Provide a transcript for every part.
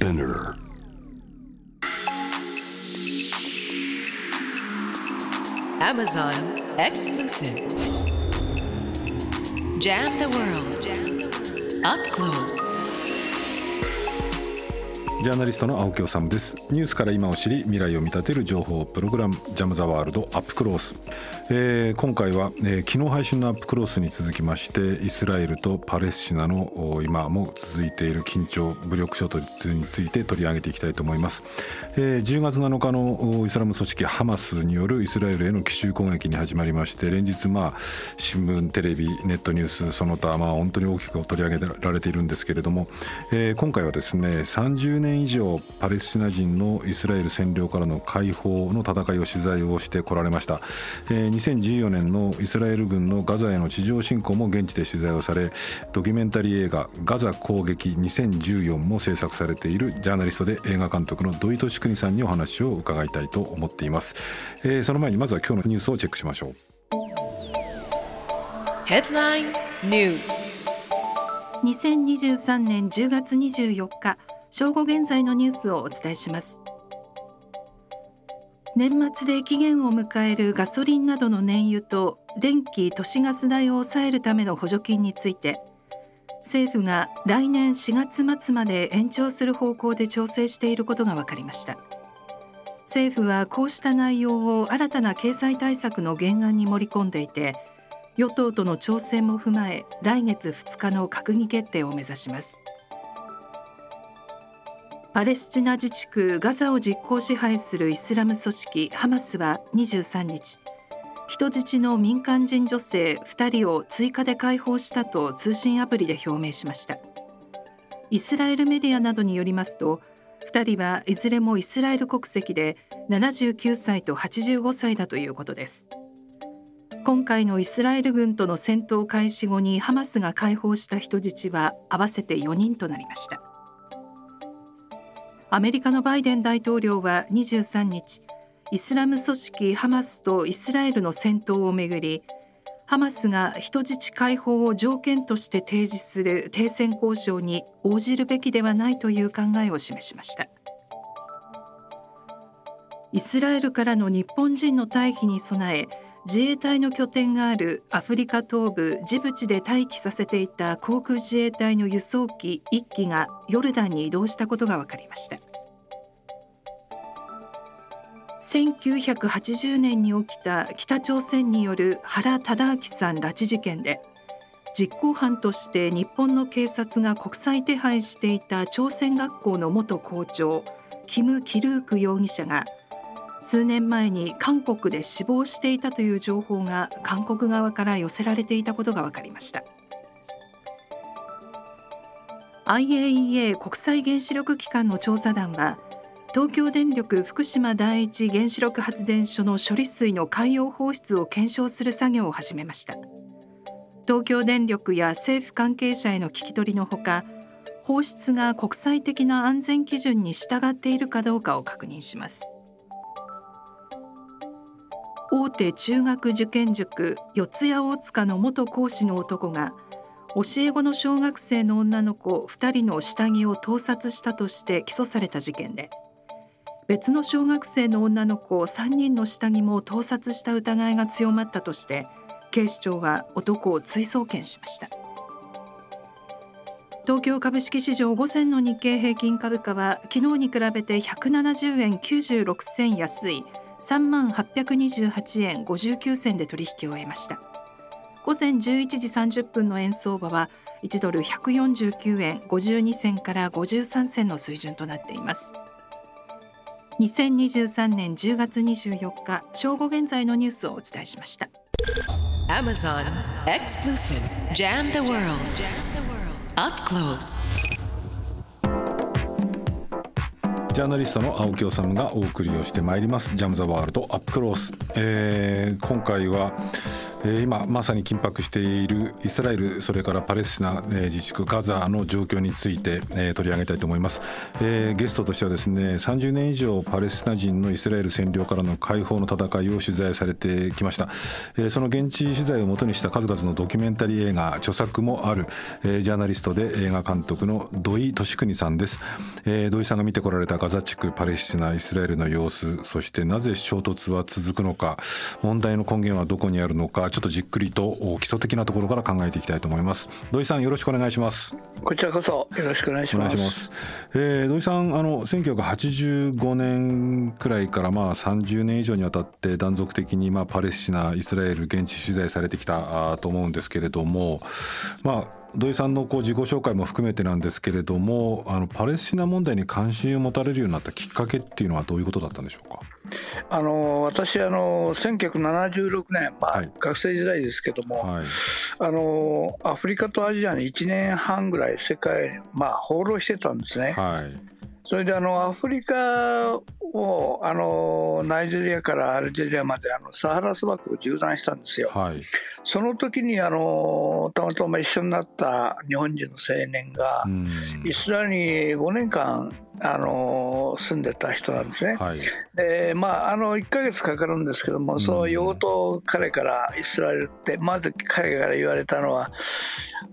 Spinner Amazon exclusive. Jam the world. Up close. ジャーナリストの青木治です。ニュースから今を知り未来を見立てる情報プログラムジャムザワールドアップクロース、えー、今回は、えー、昨日配信のアップクロースに続きましてイスラエルとパレスチナの今も続いている緊張武力衝突について取り上げていきたいと思います、えー、10月7日のイスラム組織ハマスによるイスラエルへの奇襲攻撃に始まりまして連日まあ新聞テレビネットニュースその他まあ本当に大きく取り上げられているんですけれども、えー、今回はですね30年年以上パレスチナ人のイスラエル占領からの解放の戦いを取材をしてこられました、えー、2014年のイスラエル軍のガザへの地上侵攻も現地で取材をされドキュメンタリー映画「ガザ攻撃2014」も制作されているジャーナリストで映画監督の土井敏邦さんにお話を伺いたいと思っています、えー、その前にまずは今日のニュースをチェックしましょう。ヘッドラインニュース2023年10月24日正午現在のニュースをお伝えします。年末で期限を迎えるガソリンなどの燃油と電気都市ガス代を抑えるための補助金について政府が来年4月末まで延長する方向で調整していることが分かりました。政府はこうした内容を新たな経済対策の原案に盛り込んでいて与党との調整も踏まえ来月2日の閣議決定を目指します。パレスチナ自治区ガザを実効支配するイスラム組織ハマスは23日人質の民間人女性2人を追加で解放したと通信アプリで表明しました。イスラエルメディアなどによりますと2人はいずれもイスラエル国籍で79歳と85歳だということです。今回のイスラエル軍との戦闘開始後にハマスが解放した人質は合わせて4人となりました。アメリカのバイデン大統領は23日イスラム組織ハマスとイスラエルの戦闘をめぐりハマスが人質解放を条件として提示する停戦交渉に応じるべきではないという考えを示しました。イスラエルからの日本人の退避に備え自衛隊の拠点があるアフリカ東部ジブチで待機させていた航空自衛隊の輸送機1機がヨルダンに移動したことが分かりました。1980年に起きた北朝鮮による原忠明さん拉致事件で実行犯として日本の警察が国際手配していた朝鮮学校の元校長キム・キルーク容疑者が数年前に韓国で死亡していたという情報が韓国側から寄せられていたことが分かりました。IAEA 国際原子力機関の調査団は東京電力福島第一原子力発電所の処理水の海洋放出を検証する作業を始めました。東京電力や政府関係者への聞き取りのほか放出が国際的な安全基準に従っているかどうかを確認します。大手中学受験塾四谷大塚の元講師の男が教え子の小学生の女の子2人の下着を盗撮したとして起訴された事件で別の小学生の女の子3人の下着も盗撮した疑いが強まったとして警視庁は男を追送検しました。東京株式市場午前の日経平均株価は昨日に比べて170円96銭安い3万828円59銭で取引を終えました。午前11時30分の円相場は1ドル149円52銭から53銭の水準となっています。2023年10月24日正午現在のニュースをお伝えしました。Amazon Exclusive. Jam the World. Up Close. ジャーナリストの青木治がお送りをしてまいります「ジャム・ザ・ワールド・アップクロース」えー、今回はえ、今まさに緊迫しているイスラエルそれからパレスチナ、え、自治区ガザの状況について、え、取り上げたいと思います、え、ゲストとしてはですね30年以上パレスチナ人のイスラエル占領からの解放の戦いを取材されてきました、え、その現地取材をもとにした数々のドキュメンタリー映画著作もある、え、ジャーナリストで映画監督の土井敏邦さんです、え、土井さんが見てこられたガザ地区パレスチナイスラエルの様子そしてなぜ衝突は続くのか問題の根源はどこにあるのかちょっとじっくりと基礎的なところから考えていきたいと思います。土井さんよろしくお願いします。こちらこそよろしくお願いします。ます。えー、土井さんあの1985年くらいからまあ30年以上にわたって断続的にまあパレスチナイスラエル現地取材されてきたと思うんですけれどもまあ土井さんのこう自己紹介も含めてなんですけれどもあのパレスチナ問題に関心を持たれるようになったきっかけっていうのはどういうことだったんでしょうか？あの私あの1976年、まあ、はい、学生時代ですけども、はい、あのアフリカとアジアに1年半ぐらい世界、まあ、放浪してたんですね。はいそれであのアフリカをあのナイジェリアからアルジェリアまであのサハラ砂漠を縦断したんですよ。はい、その時にあのたまたま一緒になった日本人の青年がイスラエルに5年間あの住んでた人なんですね。はい、でまああの1か月かかるんですけども、そう用と彼からイスラエルってまず彼から言われたのは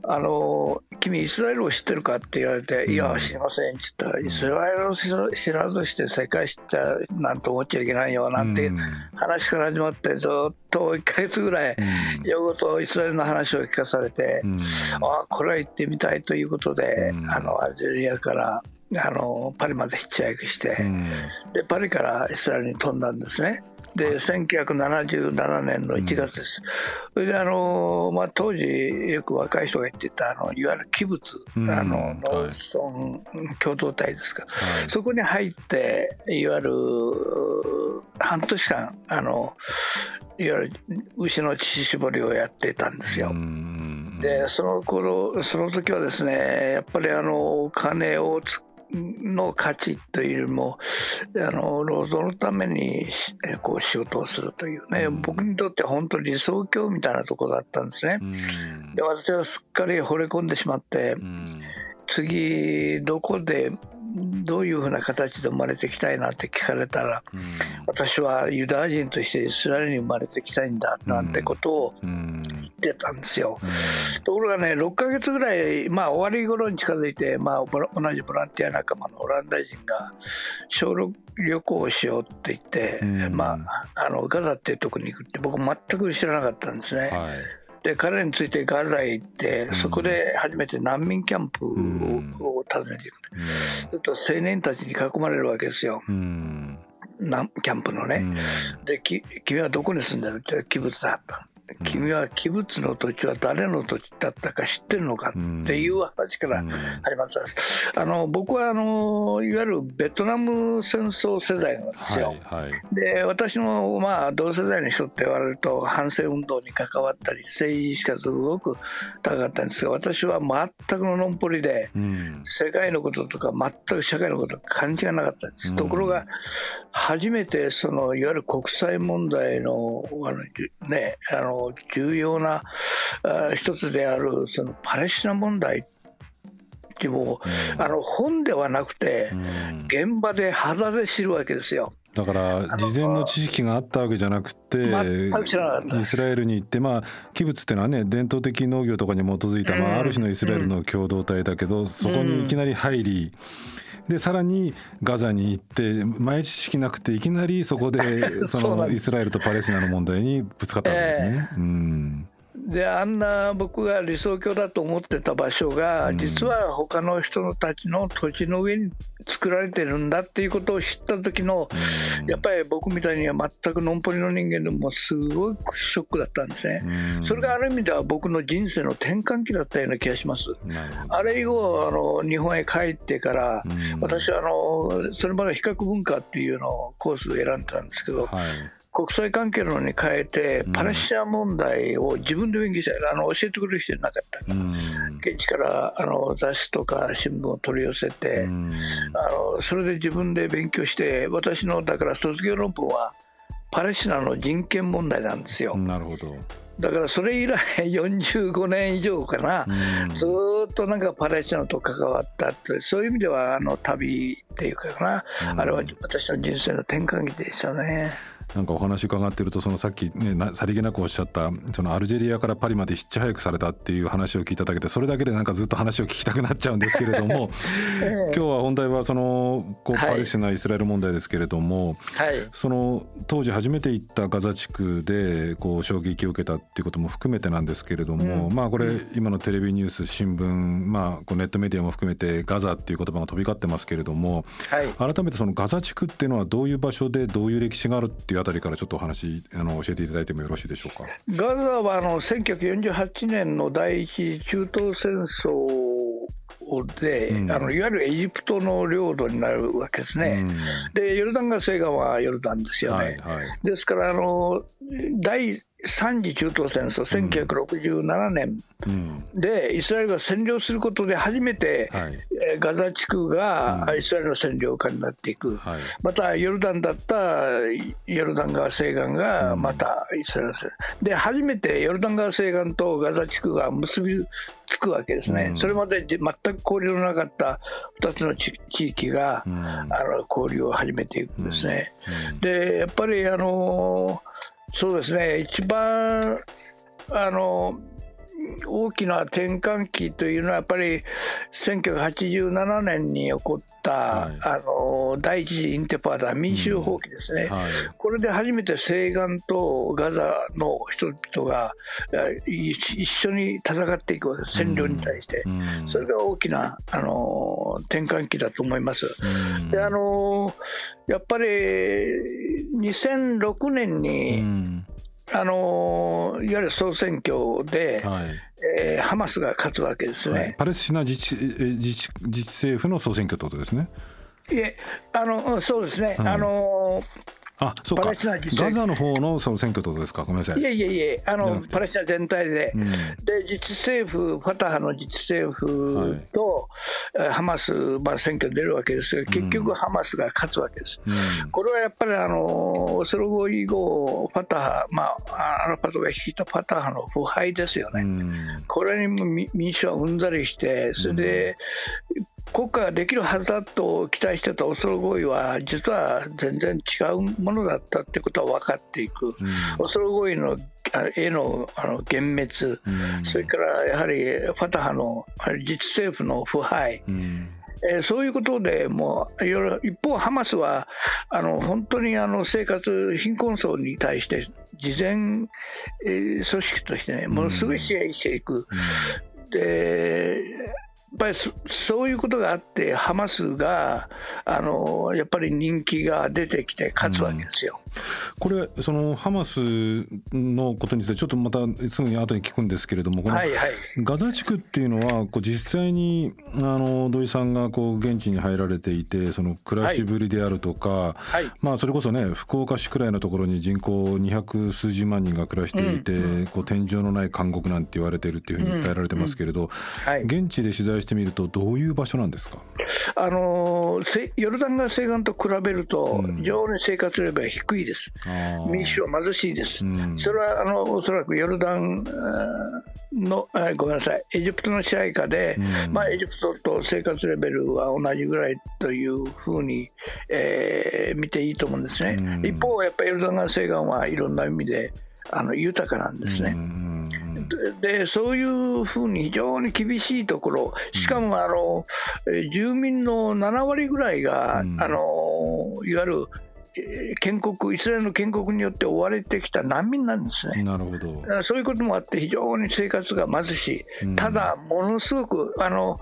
あの君イスラエルを知ってるかって言われて、いや知りませんって言ったら、イスラエルを知らずして世界知ったなんて思っちゃいけないよなんて話から始まってずっと1か月ぐらい用語とイスラエルの話を聞かされて、あこれは行ってみたいということで、あのアルジェリアからあのパリまでヒッチハイクして、でパリからイスラエルに飛んだんですね。で1977年の1月です、それであの、まあ、当時よく若い人が言ってたあのいわゆる器物、あの農村共同体ですか、はい、そこに入っていわゆる半年間あのいわゆる牛の乳搾りをやってたんですよ。でその頃その時はですねやっぱりあのお金をつの価値というよりもあの労働のためにこう仕事をするというね、うん、僕にとって本当理想郷みたいなところだったんですね。うん、で私はすっかり惚れ込んでしまって、うん、次どこでどういうふうな形で生まれてきたいなって聞かれたら、うん、私はユダヤ人としてイスラエルに生まれてきたいんだなんてことを言ってたんですよ。うん、ところがね6ヶ月ぐらい、まあ、終わり頃に近づいて、まあ、同じボランティア仲間のオランダ人が小6旅行をしようって言って、うん、まあ、あのガザっていうとこに行くって僕全く知らなかったんですね。はいで彼についてガザへ行って、そこで初めて難民キャンプを,、訪ねていく、ずっと青年たちに囲まれるわけですよ。うん。キャンプのね、で君はどこに住んでるってキブツだと君は器物の土地は誰の土地だったか知ってるのかっていう話から始まったんです。あの僕はあのいわゆるベトナム戦争世代なんですよ。はいはい、で私のまあ同世代の人って言われると反戦運動に関わったり政治意識がすごく高かったんですが私は全くののんぽりで、うん、世界のこととか全く社会のこと感じがなかったんです。うん、ところが初めてそのいわゆる国際問題のあのねあの重要な一つであるそのパレスチナ問題っても、うん、あの本ではなくて、現場で肌で知るわけですよ。だから事前の知識があったわけじゃなくてイスラエルに行ってまあ器物っていうのはね伝統的農業とかに基づいた、まあ、ある種のイスラエルの共同体だけど、そこにいきなり入り。でさらにガザに行って前知識なくていきなりそこで そのイスラエルとパレスチナの問題にぶつかったわけですね。えー、うんであんな僕が理想郷だと思ってた場所が、実は他の人たちの土地の上に作られてるんだっていうことを知った時の、やっぱり僕みたいには全くのんぽりの人間でもすごいショックだったんですね、それがある意味では僕の人生の転換期だったような気がします。あれ以後あの日本へ帰ってから、私はあのそれまで比較文化っていうのをコースを選んだんですけど、はい国際関係のに変えて、パレスチナ問題を自分で勉強した、あの教えてくれる人いなかったから、現地からあの雑誌とか新聞を取り寄せて、あのそれで自分で勉強して、私のだから卒業論文は、パレスチナの人権問題なんですよ。なるほど。だからそれ以来 45年以上かな、うん、ずっとなんかパレスチナと関わったってそういう意味ではあの旅っていうかな、うん、あれは私の人生の転換期でしたね。なんかお話伺ってるとそのさっきねさりげなくおっしゃったそのアルジェリアからパリまでヒッチハイクされたっていう話を聞いただけでそれだけでなんかずっと話を聞きたくなっちゃうんですけれども 今日は本題はそのこうパレスチナ、イスラエル問題ですけれども、はい、その当時初めて行ったガザ地区でこう衝撃を受けたっていうことも含めてなんですけれども、うん、まあこれ今のテレビニュース新聞まあこうネットメディアも含めてガザっていう言葉が飛び交ってますけれども、はい、改めてそのガザ地区っていうのはどういう場所でどういう歴史があるっていうあたりからちょっとお話あの教えていただいてもよろしいでしょうか？ガザはあの1948年の第一次中東戦争で、うん、あのいわゆるエジプトの領土になるわけですね、うん、でヨルダン川西岸はヨルダンですよね、はいはい、ですからあの第三次中東戦争1967年。でイスラエルが占領することで初めて、ガザ地区がイスラエルの占領下になっていく、またヨルダンだったヨルダン川西岸がまたイスラエルで初めてヨルダン川西岸とガザ地区が結びつくわけですね、それまで全く交流のなかった2つの地域が、あの交流を始めていくんですね。でやっぱりあのそうですね。一番あの大きな転換期というのはやっぱり1987年に起こった、はい、あの第一次インテパーダ民衆放棄ですね、うん。はい、これで初めて西岸とガザの人々が一緒に戦っていくわけです。占領に対して、うん、それが大きなあの転換期だと思います。うん、であのやっぱり2006年に、あのいわゆる総選挙で、はい、えー、ハマスが勝つわけですね、はい、パレスチナ自治自治自治政府の総選挙ってことですね。いえあのそうですね、はい、あのあそうか。ガザの方のその選挙とですか？ごめんなさい。いえいえいえあのパレスチナ全体で、うん、で自治政府ファタハの自治政府と、はい、ハマス、まあ、選挙出るわけですが結局ハマスが勝つわけです、うん、これはやっぱりあのオスロ合意後ファタハ、まあ、アラパトが引いたファタハの腐敗ですよね、うん、これに民主はうんざりしてそれで、国家ができるはずだと期待してたオスロ合意は実は全然違うものだったってことは分かっていく、うん、オスロ合意のへのあの幻滅、うん、それからやはりファタハの自治政府の腐敗、うん。えー、そういうことでもういろいろ一方ハマスはあの本当にあの生活貧困層に対して事前、えー、組織としてねものすごい支援していく、うん、でっぱりそういうことがあってハマスがあのやっぱり人気が出てきて勝つわけですよ。うん、これそのハマスのことについてちょっとまたすぐに後に聞くんですけれどもこのガザ地区っていうのはこう実際にあの土井さんがこう現地に入られていてその暮らしぶりであるとか、はい。はい、まあそれこそね福岡市くらいのところに人口200数十万人が暮らしていて、うん、こう天井のない監獄なんて言われてるっていうふうに伝えられてますけれど、うん。はい、現地で取材してみるとどういう場所なんですか？あのヨルダン川西岸と比べると非常に生活レベルが低いです、うん、民主は貧しいです、うん、それはあのおそらくヨルダンのごめんなさい。エジプトの支配下で、うん、まあ、エジプトと生活レベルは同じぐらいというふうに、えー、見ていいと思うんですね、一方やっぱりヨルダン川西岸はいろんな意味であの豊かなんですね。でそういうふうに非常に厳しいところ。しかもあの住民の7割ぐらいが、あのいわゆる建国イスラエルの建国によって追われてきた難民なんですね。なるほど。そういうこともあって非常に生活が貧しい、ただものすごくあの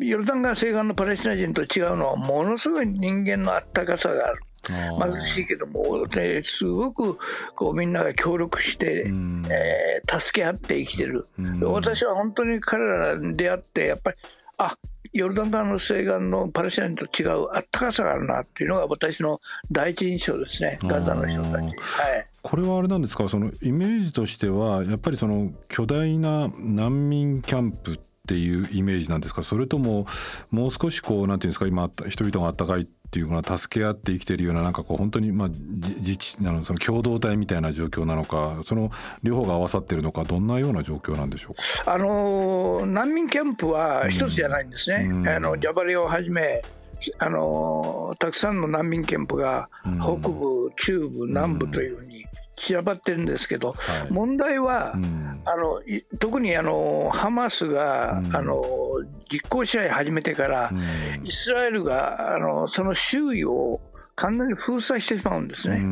ヨルダン川西岸のパレスチナ人と違うのはものすごい人間のあったかさがある。貧しいけども、ね、すごくこうみんなが協力して、うん、えー、助け合って生きてる、うん、私は本当に彼らに出会ってやっぱりあヨルダン川の西岸のパレスチナと違うあったかさがあるなっていうのが私の第一印象ですね。ガザの人たち、はい、これはあれなんですか？そのイメージとしてはやっぱりその巨大な難民キャンプっていうイメージなんですか？それとももう少しこうなんていうんですか？今人々があったかいっていうのは助け合って生きているようななんかこう本当にまあ自治なのその共同体みたいな状況なのかその両方が合わさっているのかどんなような状況なんでしょうか？あの難民キャンプは一つじゃないんですね、うん、あのジャバリをはじめあのたくさんの難民キャンプが北部、中部、南部というふうに散らばってるんですけど、はい、問題は、うん、あの特にあのハマスが、うん、あの実効支配始めてから、うん、イスラエルがあのその周囲を完全に封鎖してしまうんですね。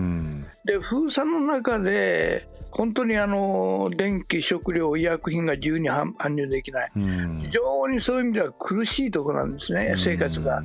で封鎖の中で本当にあの電気、食料、医薬品が自由に搬入できない、非常にそういう意味では苦しいところなんですね、生活が。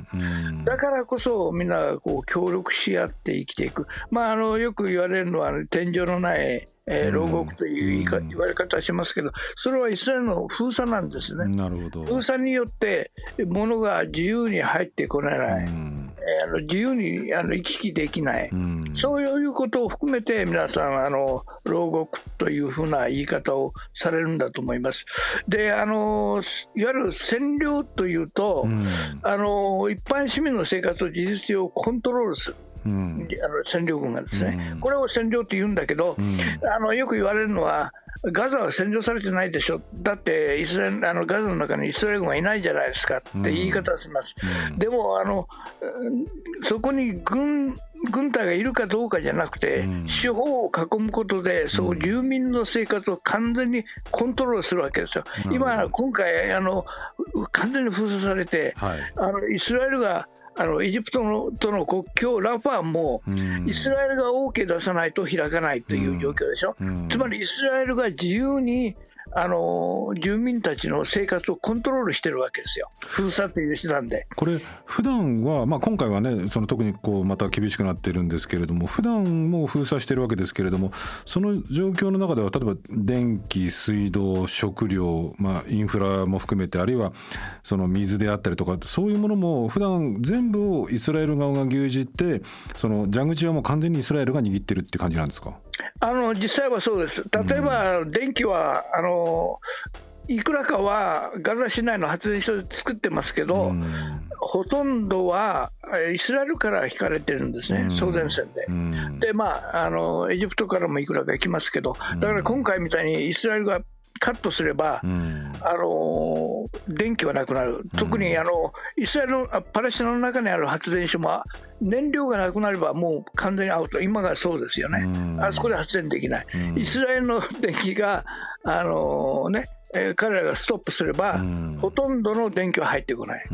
だからこそ、みんなこう協力し合って生きていく、まあ、あのよく言われるのは、天井のないえー、牢獄という言言われ方はしますけど、それはイスラエルの封鎖なんですね。なるほど。封鎖によって物が自由に入ってこれない、うん、えー、あの自由にあの行き来できない、うん、そういうことを含めて皆さんあの牢獄というふうな言い方をされるんだと思います。であのいわゆる占領というと、うん、あの一般市民の生活を事実上コントロールする。うん、あの占領軍がですね、うん、これを占領って言うんだけど、うん、あのよく言われるのは、ガザは占領されてないでしょ、だってイスラエルあのガザの中にイスラエル軍はいないじゃないですかって言い方をします、でもあの、そこに軍軍隊がいるかどうかじゃなくて、四方を囲むことで、そう住民の生活を完全にコントロールするわけですよ。今、今回あの、完全に封鎖されて、はい、あのイスラエルがあのエジプトのとの国境、ラファも、イスラエルが OK 出さないと開かないという状況でしょ、つまりイスラエルが自由にあの住民たちの生活をコントロールしてるわけですよ、封鎖という手段で。これ、普段は、まあ、今回はね、その特にこうまた厳しくなってるんですけれども、普段も封鎖してるわけですけれども、その状況の中では、例えば電気、水道、食料、まあ、インフラも含めて、あるいはその水であったりとか、そういうものも、普段全部をイスラエル側が牛耳って、その蛇口はもう完全にイスラエルが握ってるって感じなんですか？あの実際はそうです。例えば、電気はあのいくらかはガザ市内の発電所で作ってますけど、ほとんどはイスラエルから引かれてるんですね、送電線で。で、まああの、エジプトからもいくらか行きますけど、だから今回みたいにイスラエルがカットすれば、うん、あの電気はなくなる、特にあのイスラエルのパレスチナの中にある発電所も燃料がなくなればもう完全にアウト、今がそうですよね、うん、あそこで発電できない、うん、イスラエルの電気が、あのねえー、彼らがストップすれば、ほとんどの電気は入ってこない。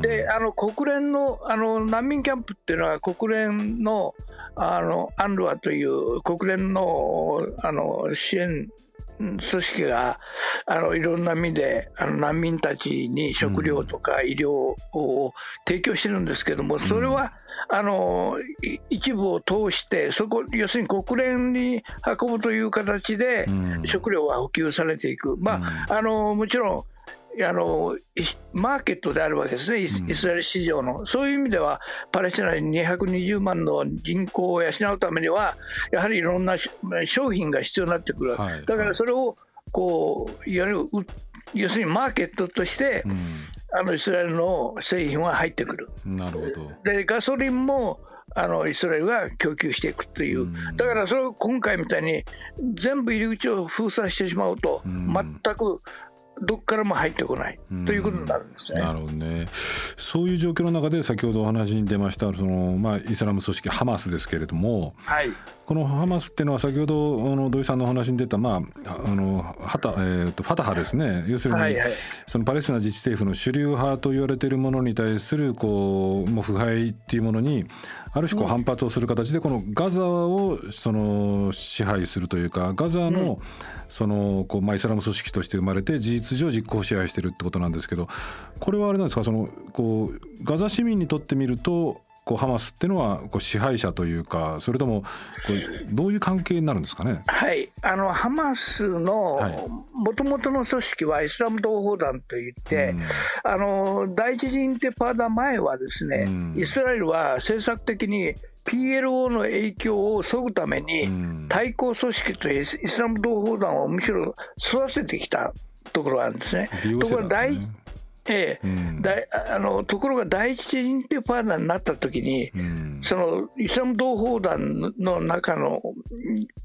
であの国連のあの難民キャンプっていうのは国連のあのアンルワという国連のあの支援組織があのいろんな意味であの難民たちに食料とか医療を提供してるんですけどもそれはあの一部を通してそこ要するに国連に運ぶという形で食料は補給されていく、まあ、あのもちろんあのマーケットであるわけですね、イスラエル市場の、うん、そういう意味では、パレスチナに220万の人口を養うためには、やはりいろんな商品が必要になってくる、はい、だからそれをこういわゆる要するにマーケットとして、うん、あのイスラエルの製品は入ってくる。なるほど。でガソリンもあのイスラエルが供給していくという、だからそれを今回みたいに全部入り口を封鎖してしまうと、全くどこからも入ってこないということになるんですね。なるほどね。そういう状況の中で先ほどお話に出ましたそのまあイスラム組織ハマスですけれども、はい、このハマスっていうのは先ほどあの土井さんのお話に出たまああのハタえっ、ー、とファタハですね。要するに、はいはい、そのパレスチナ自治政府の主流派と言われているものに対するこうもう腐敗っていうものにある種こう反発をする形でこのガザをその支配するというかガザの、そのこう、まあ、イスラム組織として生まれて事実上実効支配してるってことなんですけどこれはあれなんですか？そのこうガザ市民にとってみるとこうハマスっていうのはこう支配者というかそれともこうどういう関係になるんですかね？はい。あのハマスのもともとの組織はイスラム同胞団といって、うん、あの第一次インテファーダ前はですね、うん、イスラエルは政策的に PLO の影響を削ぐために、対抗組織とイスラム同胞団をむしろ育ててきたところがあるんですね。ところが第ええ、うん、だあのところが第一インテファーダになった時に、うん、そのイスラム同胞団の中の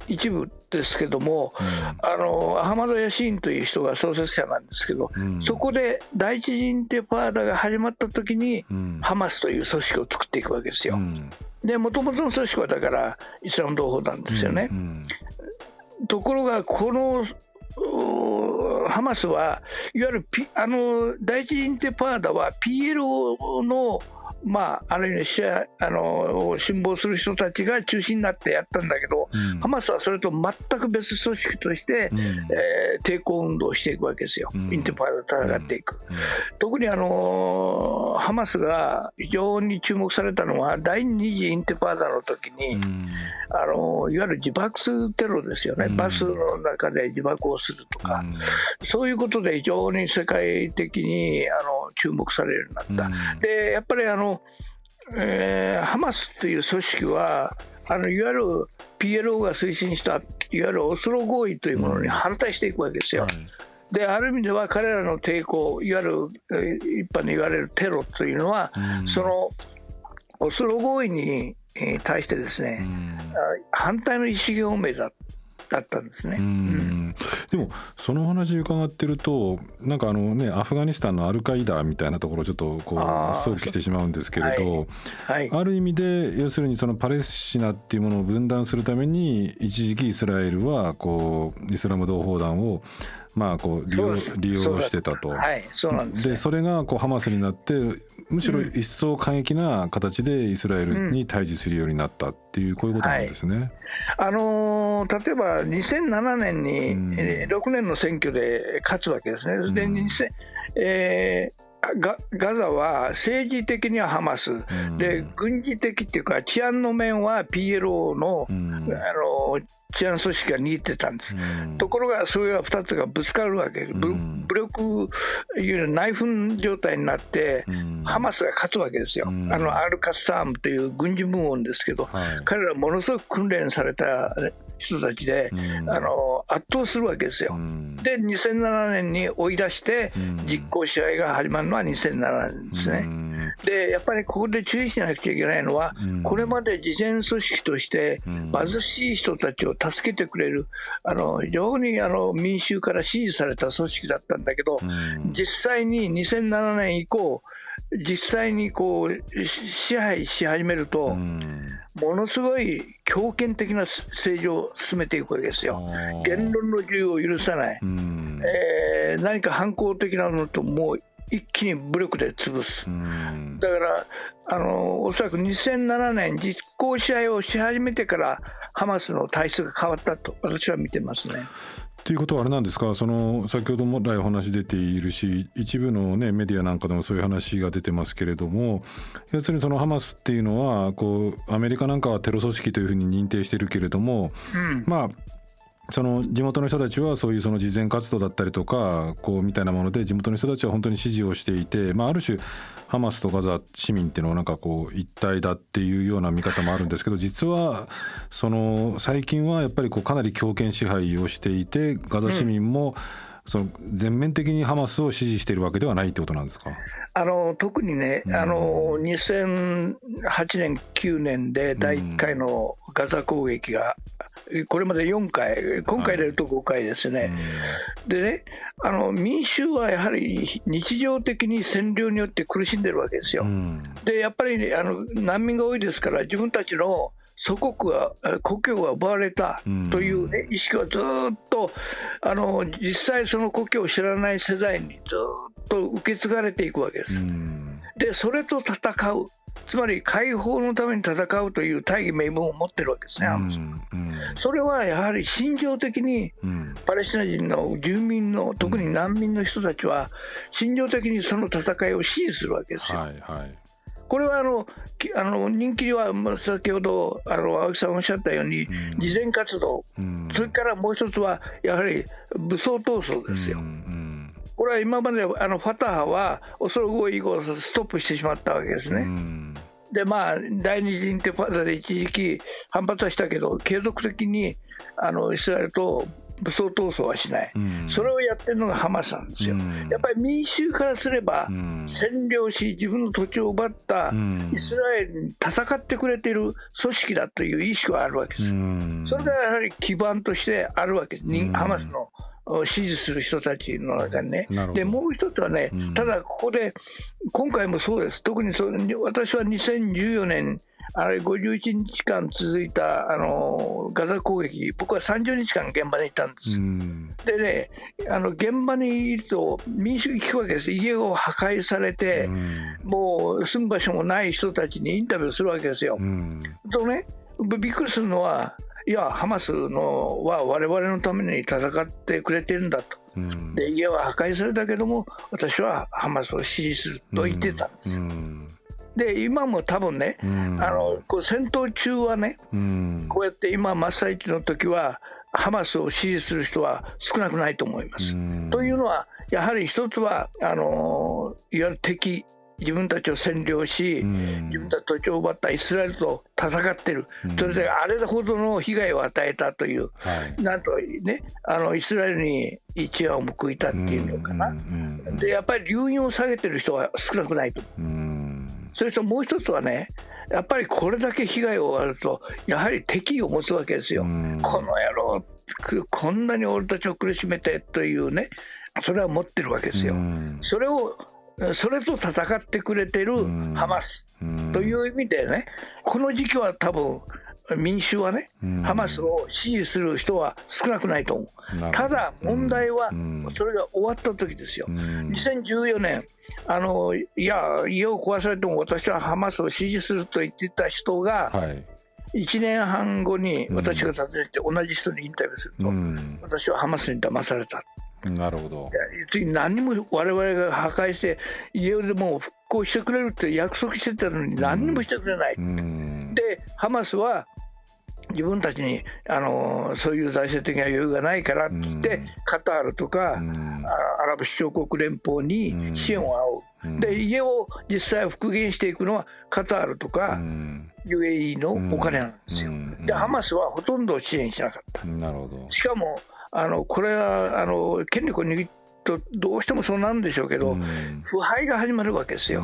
一部ですけども、うん、あのアハマド・ヤシーンという人が創設者なんですけど、そこで第一インテファーダが始まった時に、ハマスという組織を作っていくわけですよ。でもともとの組織はだからイスラム同胞団ですよね。ところがこのハマスはいわゆる、P、あの第一インテパーダは PLO のまあ、ある意味あの辛抱する人たちが中心になってやったんだけど、うん、ハマスはそれと全く別組織として、うん、えー、抵抗運動をしていくわけですよ、うん、インテパーダと戦っていく。特にあのハマスが非常に注目されたのは、第二次インテパーダの時に、あのいわゆる自爆テロですよね、バスの中で自爆をするとか、そういうことで非常に世界的にあの注目されるようになった。でやっぱりあのえー、ハマスという組織はあのいわゆる PLO が推進したいわゆるオスロ合意というものに反対していくわけですよ。うんである意味では彼らの抵抗いわゆる一般に言われるテロというのは、うん、そのオスロ合意に対してですね、うん、反対の意思表明だだったんですね。うん、でもその話伺ってるとなんかあのねアフガニスタンのアルカイダみたいなところをちょっとこう想起してしまうんですけれど、はい。はい、ある意味で要するにそのパレスチナっていうものを分断するために一時期イスラエルはこうイスラム同胞団をまあこう利用利用してたと。はい、そうなんです、ね、でそれがこうハマスになってむしろ一層過激な形でイスラエルに対峙するようになったっていうこういうことなんですね。はい、あのー、例えば2007年に、うん、6年の選挙で勝つわけですね。で、うん、えーガガザは政治的にはハマス、うん、で軍事的っていうか治安の面は PLO のうん、あの治安組織が握ってたんです、うん、ところがそれが2つがぶつかるわけ。です、武力内紛状態になって、ハマスが勝つわけですよ、あのアルカッサームという軍事部門ですけど、はい、彼らものすごく訓練された人たちで、うん、あの圧倒するわけですよ。うん、で2007年に追い出して実効支配が始まるのは2007年ですね。でやっぱりここで注意しなくちゃいけないのは、これまで事前組織として貧しい人たちを助けてくれるあの非常にあの民衆から支持された組織だったんだけど、実際に2007年以降実際にこう支配し始めると、ものすごい強権的な政治を進めていくわけですよ。言論の自由を許さない、えー、何か反抗的なのともう一気に武力で潰す、だからあのおそらく2007年実効支配をし始めてからハマスの体質が変わったと私は見てますね。ということはあれなんですか？その先ほども来お話出ているし一部の、ね、メディアなんかでもそういう話が出てますけれども要するにそのハマスっていうのはこうアメリカなんかはテロ組織というふうに認定してるけれども、うん、まあその地元の人たちはそういうその慈善活動だったりとかこうみたいなもので地元の人たちは本当に支持をしていて、まあ、ある種ハマスとガザ市民っていうのはなんかこう一体だっていうような見方もあるんですけど実はその最近はやっぱりこうかなり強権支配をしていてガザ市民も、その全面的にハマスを支持しているわけではないってことなんですか？あの特にね、あの2008年、9年で第1回のガザ攻撃が、これまで4回、今回入れると5回ですね、はい、でねあの民衆はやはり日常的に占領によって苦しんでるわけですよ。でやっぱり、ね、あの難民が多いですから、自分たちの祖国は故郷が奪われたというね、意識はずっとあの実際その故郷を知らない世代にずっと受け継がれていくわけです。でそれと戦うつまり解放のために戦うという大義名分を持ってるわけですね、うんうん、それはやはり心情的にパレスチナ人の住民の特に難民の人たちは心情的にその戦いを支持するわけですよ。はいはい。これはあのあの人気には先ほどあの青木さんおっしゃったように、慈善活動、うん、それからもう一つはやはり武装闘争ですよ。うん、これは今まであのファタハはオスロ合意以降ストップしてしまったわけですね。でまあ第二次インテファーダで一時期反発はしたけど継続的にあのイスラエルと武装闘争はしない、それをやってるのがハマスなんですよ、やっぱり民衆からすれば、占領し、自分の土地を奪ったイスラエルに戦ってくれてる組織だという意識はあるわけです、それがやはり基盤としてあるわけです、ハマスの。支持する人たちの中にね、でもう一つはね、ただここで、今回もそうです、特にそ私は2014年あれ51日間続いたあのガザ攻撃、僕は30日間現場にいたんです。でね、あの現場にいると民主主義聞くわけです、家を破壊されて、もう住む場所もない人たちにインタビューするわけですよ。とね、びっくりするのは、いや、ハマスのは我々のために戦ってくれてるんだと、で家は破壊されたけども、私はハマスを支持すると言ってたんです。で今も多分ね、うん、あのこう戦闘中はね、うん、こうやって今、真っ最中の時は、ハマスを支持する人は少なくないと思います。うん、というのは、やはり一つはあのいわゆる敵、自分たちを占領し、自分たち土地を奪ったイスラエルと戦ってる、それであれほどの被害を与えたという、はい、なんとね、あのイスラエルに一夜を報いたっていうのかな、でやっぱり留飲を下げてる人は少なくないと。それともう一つはねやっぱりこれだけ被害を負われるとやはり敵意を持つわけですよ。この野郎こんなに俺たちを苦しめてというねそれは持ってるわけですよ。それをそれと戦ってくれてるハマスという意味でねこの時期は多分民衆はね、ハマスを支持する人は少なくないと思う、ただ問題は、それが終わった時ですよ、2014年あの、いや、家を壊されても私はハマスを支持すると言ってた人が、1年半後に私が訪ねて、同じ人にインタビューすると、私はハマスに騙された。なるほど。何も我々が破壊して家でも復興してくれるって約束してたのに何にもしてくれない、でハマスは自分たちにあのそういう財政的な余裕がないからって言って、カタールとか、アラブ首長国連邦に支援を仰ぐ、で家を実際復元していくのはカタールとか、UAE のお金なんですよ、でハマスはほとんど支援しなかった。なるほど。しかもあのこれはあの権力を握っとどうしてもそうなんでしょうけど、腐敗が始まるわけですよ。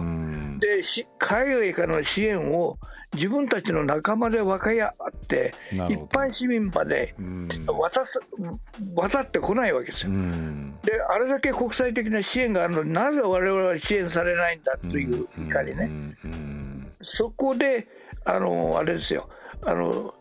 で海外からの支援を自分たちの仲間で分かり合って一般市民まで渡す渡ってこないわけですよ。であれだけ国際的な支援があるのになぜ我々は支援されないんだという怒りね。そこであのあれですよ。あの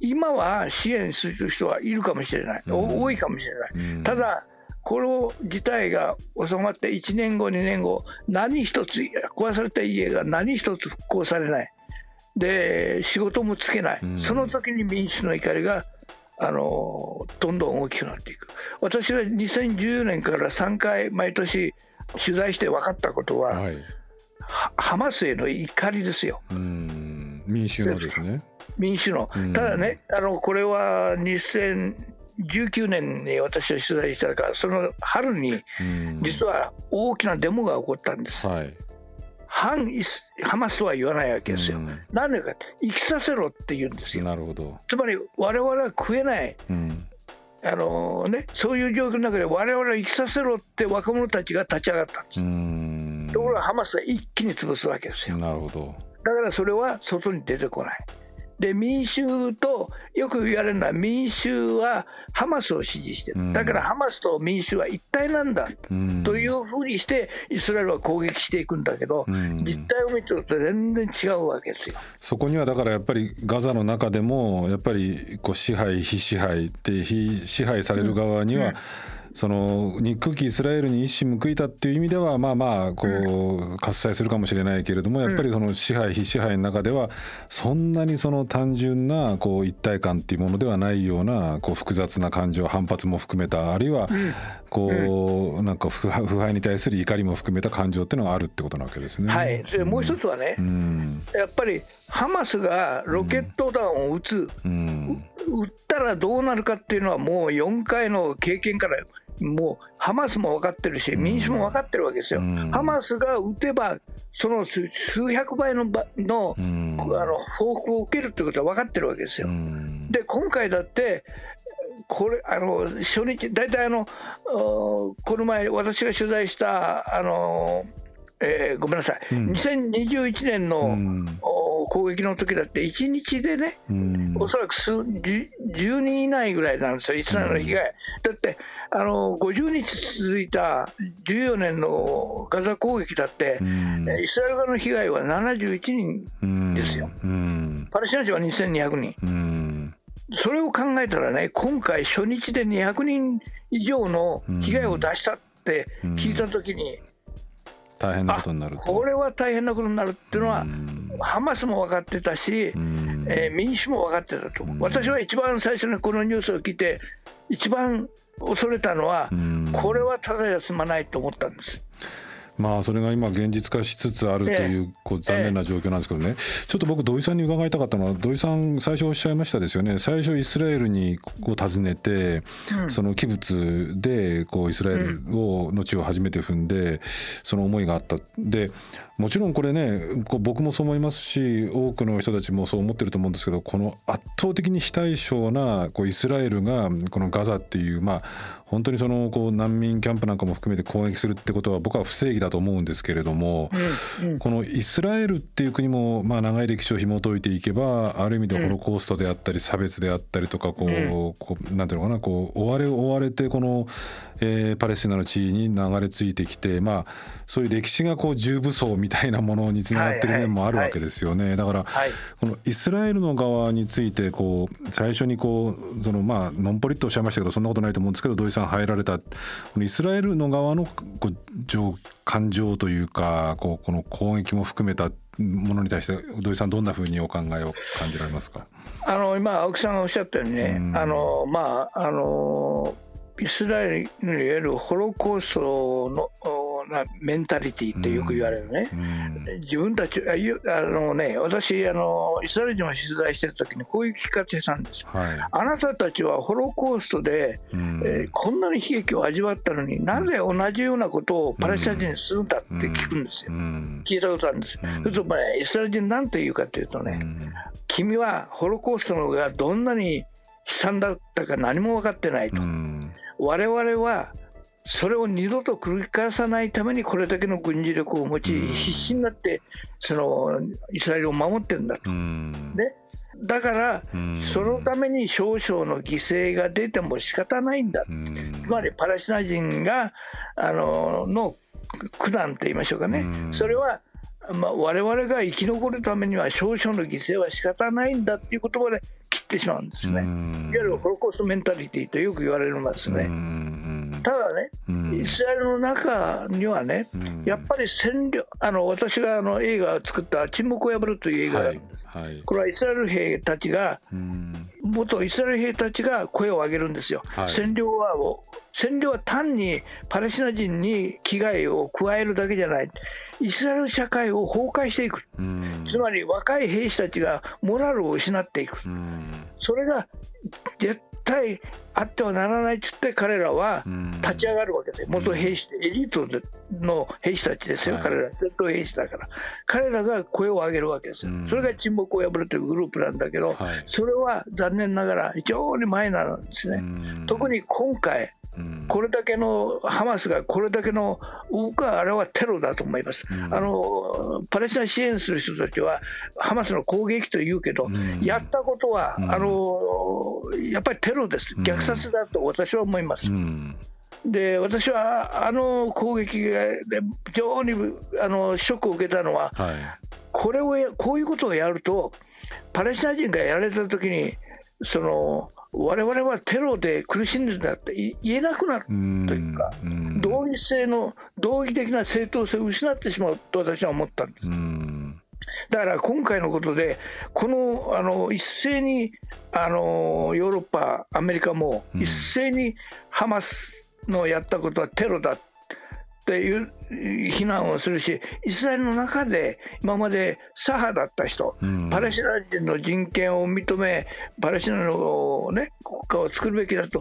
今は支援する人はいるかもしれない、多いかもしれない、ただこの事態が収まって1年後、2年後、何一つ、壊された家が何一つ復興されない、で仕事もつけない、その時に民主の怒りがあのどんどん大きくなっていく。私が2014年から3回、毎年取材して分かったことは、はい、ハマスへの怒りですよ。民衆のですね。民主の、ただね、あのこれは2000 19年に私は取材したからその春に実は大きなデモが起こったんです。はい反ハマスは言わないわけですよ。な、んでか生きさせろって言うんですよ。なるほどつまり我々は食えない、うん、あのね、そういう状況の中で我々は生きさせろって若者たちが立ち上がったんです。ところがハマスは一気に潰すわけですよ。なるほどだからそれは外に出てこない。で民衆とよく言われるのは民衆はハマスを支持してる、だからハマスと民衆は一体なんだ、と。いうふうにしてイスラエルは攻撃していくんだけど、実態を見てると全然違うわけですよ。そこにはだからやっぱりガザの中でもやっぱりこう支配非支配って非支配される側には、うんその憎きイスラエルに一矢報いたっていう意味ではまあまあこう喝采するかもしれないけれどもやっぱりその支配非支配の中ではそんなにその単純なこう一体感っていうものではないようなこう複雑な感情反発も含めたあるいはこうなんか腐敗に対する怒りも含めた感情っていうのがあるってことなわけですね。はい、もう一つはね、うん、やっぱりハマスがロケット弾を撃つ、うん、撃ったらどうなるかっていうのはもう4回の経験からもうハマスも分かってるし、民主も分かってるわけですよ。ハマスが撃てば、その数百倍のの,、あの報復を受けるってことは分かってるわけですよ。で、今回だって、これあの初日、大体あのこの前、私が取材したあの、えー、ごめんなさい、うん、2021年の、うん、攻撃の時だって、1日でね、うん、おそらく数 10, 10人以内ぐらいなんですよ、イスラエルの被害。だってあの50日続いた14年のガザ攻撃だって、イスラエル側の被害は71人ですよ、パレスチナ人は2200人。それを考えたらね、今回、初日で200人以上の被害を出したって聞いたときに、大変なことになるこれは大変なことになるっていうのは、ハマスも分かってたし、えー、民主も分かってたと、私は一番最初にこのニュースを聞いて、一番恐れたのは、これはただで済まないと思ったんです。まあそれが今現実化しつつあるというこう残念な状況なんですけどね、ちょっと僕土井さんに伺いたかったのは土井さん最初おっしゃいましたですよね。最初イスラエルにこう訪ねて、その器物でこうイスラエルをの地を初めて踏んでその思いがあった。でもちろんこれね僕もそう思いますし多くの人たちもそう思ってると思うんですけどこの圧倒的に非対称なこうイスラエルがこのガザっていうまあ本当にそのこう難民キャンプなんかも含めて攻撃するってことは僕は不正義だと思うんですけれども、うんうん、このイスラエルっていう国もまあ長い歴史を紐解いていけばある意味でホロコーストであったり差別であったりとかこう、うん、こうなんていうのかなこう追われ追われてこの、えー、パレスチナの地位に流れ着いてきてまあそういう歴史がこう重武装みたいなものにつながってる面もあるわけですよね。だから、このイスラエルの側についてこう最初にこうそのまあノンポリッとおっしゃいましたけどそんなことないと思うんですけど土井さん入られた。このイスラエルの側のこう感情というかこうこの攻撃も含めたものに対して土井さんどんなふうにお考えを感じられますか？あの今青木さんがおっしゃったようにね、あのまああのイスラエルにいわゆるホロコーストのなメンタリティってよく言われるね、うん、自分たちあのね私あのイスラエル人を取材してる時にこういう聞き方したんですよ、はい、あなたたちはホロコーストで、うん、えー、こんなに悲劇を味わったのになぜ同じようなことをパレスチナ人にするんだって聞くんですよ、うん、聞いたことあるんです、うん、それと、まあ、イスラエル人なんて言うかというとね、君はホロコーストのがどんなに悲惨だったか何も分かってないと、我々はそれを二度と繰り返さないためにこれだけの軍事力を持ち、必死になってそのイスラエルを守ってるんだと。ね、だから、そのために少々の犠牲が出ても仕方ないんだ、つまりパレスチナ人があのの苦難と言いましょうかね、それはまあ、我々が生き残るためには少々の犠牲は仕方ないんだっていう言葉で切ってしまうんですね。いわゆるホロコーストメンタリティとよく言われますね。ただね、イスラエルの中にはね、やっぱり占領あの私があの映画を作った「沈黙を破る」という映画があるんです、はいはい、これはイスラエル兵たちが、元イスラエル兵たちが声を上げるんですよ。はい、占領は占領は単にパレスチナ人に危害を加えるだけじゃない、イスラエル社会を崩壊していく、つまり若い兵士たちがモラルを失っていく、それが絶対あってはならないと言って彼らは立ち上がるわけです元兵士エリートの兵士たちですよ、彼ら戦闘兵士だから。彼らが声を上げるわけですよ、それが沈黙を破るというグループなんだけど、それは残念ながら非常にマイナーなんですね、特に今回これだけのハマスがこれだけの僕はあれはテロだと思います、うん、あのパレスチナ支援する人たちはハマスの攻撃と言うけど、うん、やったことは、うん、あのやっぱりテロです、虐殺だと私は思います。で私はあの攻撃で非常にあのショックを受けたのは、はい、これをこういうことをやるとパレスチナ人がやられた時にその我々はテロで苦しんでるんだって言えなくなるというか、同義性の、同義的な正当性を失ってしまうと私は思ったんです。だから今回のことで、このあの一斉にあのヨーロッパ、アメリカも一斉にハマスのやったことはテロだっていう非難をするし、イスラエルの中で今まで左派だった人、うん、パレスチナ人の人権を認め、パレスチナの、ね、国家を作るべきだと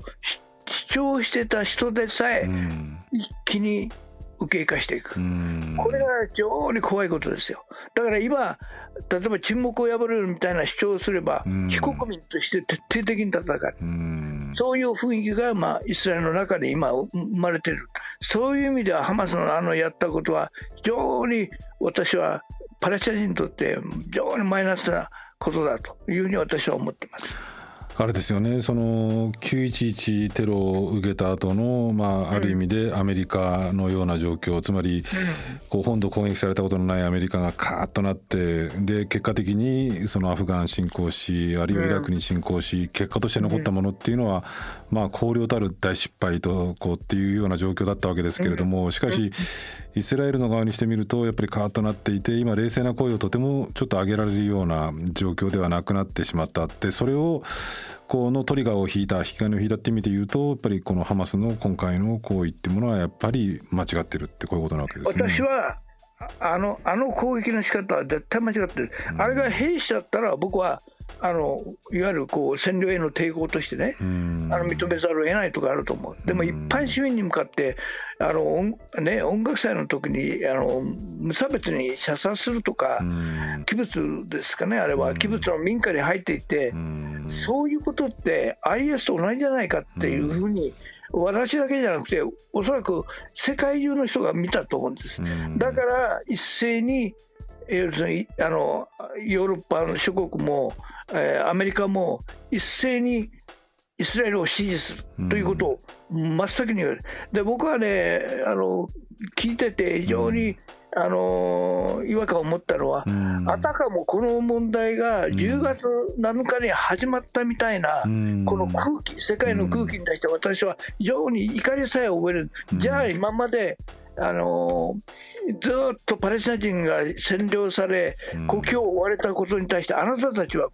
主張してた人でさえ、一気に右傾化していく、これが非常に怖いことですよ。だから今、例えば沈黙を破るみたいな主張をすれば、非国民として徹底的に戦う。そういう雰囲気が、まあ、イスラエルの中で今生まれてるそういう意味ではハマスのあのやったことは非常に私はパレスチナ人にとって非常にマイナスなことだというふうに私は思ってます。あれですよね。その911テロを受けた後のまあある意味でアメリカのような状況、つまりこう本土攻撃されたことのないアメリカがカーッとなってで結果的にそのアフガン侵攻しあるいはイラクに侵攻し結果として残ったものっていうのはまあ荒涼たる大失敗とこうっていうような状況だったわけですけれどもしかしイスラエルの側にしてみるとやっぱりカーッとなっていて今冷静な声をとてもちょっと上げられるような状況ではなくなってしまったってそれをこのトリガーを引いた引き金を引いたって意味で言うとやっぱりこのハマスの今回の行為っていうものはやっぱり間違ってるってこういうことなわけですね。私はあのあの攻撃の仕方は絶対間違ってる、うん、あれが兵士だったら僕はあのいわゆるこう占領への抵抗としてね、あの認めざるを得ないとかあると思う、でも一般市民に向かって、あのね、音楽祭の時にあの無差別に射殺するとか、器物ですかね、あれは、器物の民家に入っていって、そういうことって IS と同じじゃないかっていうふうに、私だけじゃなくて、おそらく世界中の人が見たと思うんです。だから一斉に要するにあのヨーロッパの諸国も、えー、アメリカも一斉にイスラエルを支持するということを真っ先に言われる。で僕はねあの聞いてて非常に、あの違和感を持ったのは、あたかもこの問題が10月7日に始まったみたいな、この空気、世界の空気に対して私は非常に怒りさえ覚える、じゃあ今まであのずっとパレスチナ人が占領され、国境を追われたことに対して、あなたたちは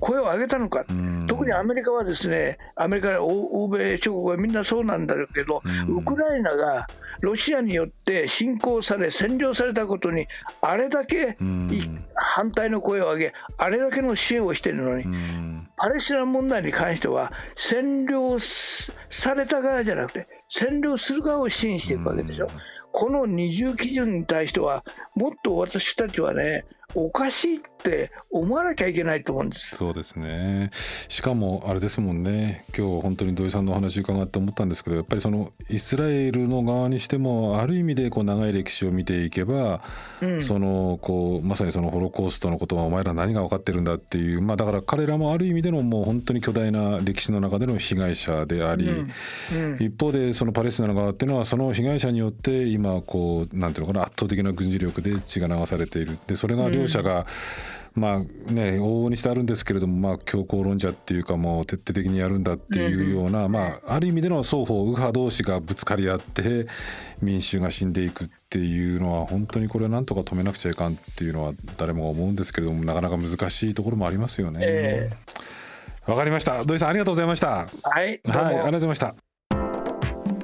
声を上げたのか、特にアメリカはですね、アメリカ、欧米諸国はみんなそうなんだけど、ウクライナがロシアによって侵攻され、占領されたことに、あれだけ反対の声を上げ、あれだけの支援をしているのに、パレスチナ問題に関しては、占領された側じゃなくて、占領する側を支援していくわけでしょ。この二重基準に対しては、もっと私たちはね、おかしいって思わなきゃいけないと思うんです。そうですね。しかもあれですもんね。今日本当に土井さんのお話伺って思ったんですけどやっぱりそのイスラエルの側にしてもある意味でこう長い歴史を見ていけば、うん、そのこうまさにそのホロコーストのことはお前ら何が分かってるんだっていう、まあ、だから彼らもある意味でのもう本当に巨大な歴史の中での被害者であり、うん。うん、一方でそのパレスチナの側っていうのはその被害者によって今こうなんていうのかな圧倒的な軍事力で血が流されているでそれが両者が、まあね往々にしてあるんですけれども、まあ、強硬論者っていうかもう徹底的にやるんだっていうような、まあ、ある意味での双方右派同士がぶつかり合って民衆が死んでいくっていうのは本当にこれはなんとか止めなくちゃいかんっていうのは誰もが思うんですけれどもなかなか難しいところもありますよね。えー、わかりました土井さんありがとうございました。はい、はい、ありがとうございました。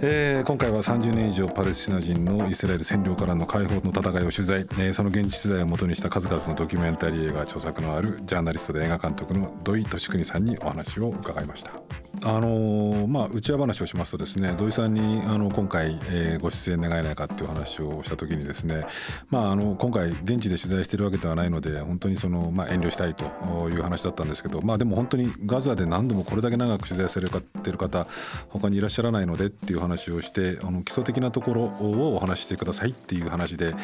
えー、今回は30年以上パレスチナ人のイスラエル占領からの解放の戦いを取材、えー、その現地取材をもとにした数々のドキュメンタリー映画著作のあるジャーナリストで映画監督の土井敏邦さんにお話を伺いました。あのー、まあ内輪話をしますとですね土井さんにあの今回、えー、ご出演願えないかっていう話をした時にですね、まあ、あの今回現地で取材しているわけではないので本当にその、まあ、遠慮したいという話だったんですけど、まあ、でも本当にガザで何度もこれだけ長く取材されてる方他にいらっしゃらないのでっていう話をしてあの基礎的なところをお話してくださいっていう話で、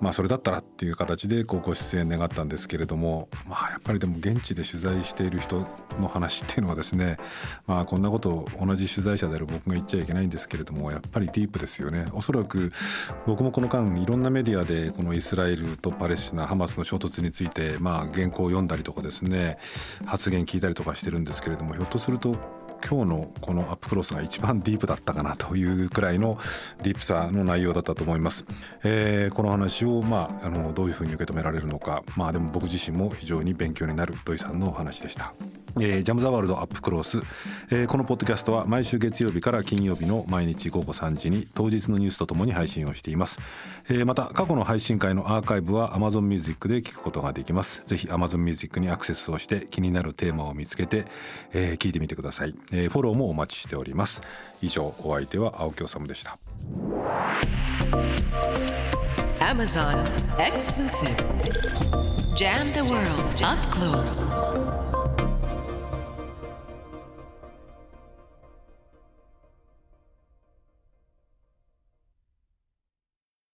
まあ、それだったらっていう形でこうご出演願ったんですけれども、まあ、やっぱりでも現地で取材している人の話っていうのはですね、まあ、こんなことを同じ取材者である僕が言っちゃいけないんですけれどもやっぱりディープですよねおそらく僕もこの間いろんなメディアでこのイスラエルとパレスチナハマスの衝突についてまあ原稿を読んだりとかですね発言聞いたりとかしてるんですけれどもひょっとすると今日のこのアップクロスが一番ディープだったかなという くらいのディープさの内容だったと思います。えー、この話を、まあ、あのどういうふうに受け止められるのか、まあ、でも僕自身も非常に勉強になる土井さんのお話でした。えー、ジャム・ザ・ワールド・アップクロース、えー、このポッドキャストは毎週月曜日から金曜日の毎日午後3時に当日のニュースとともに配信をしています、えー、また過去の配信会のアーカイブは Amazon Music で聞くことができます。ぜひ Amazon Music にアクセスをして気になるテーマを見つけて、えー、聞いてみてください、えー、フォローもお待ちしております。以上お相手は青木治でした。Amazon Exclusive. Jam the World Up Close.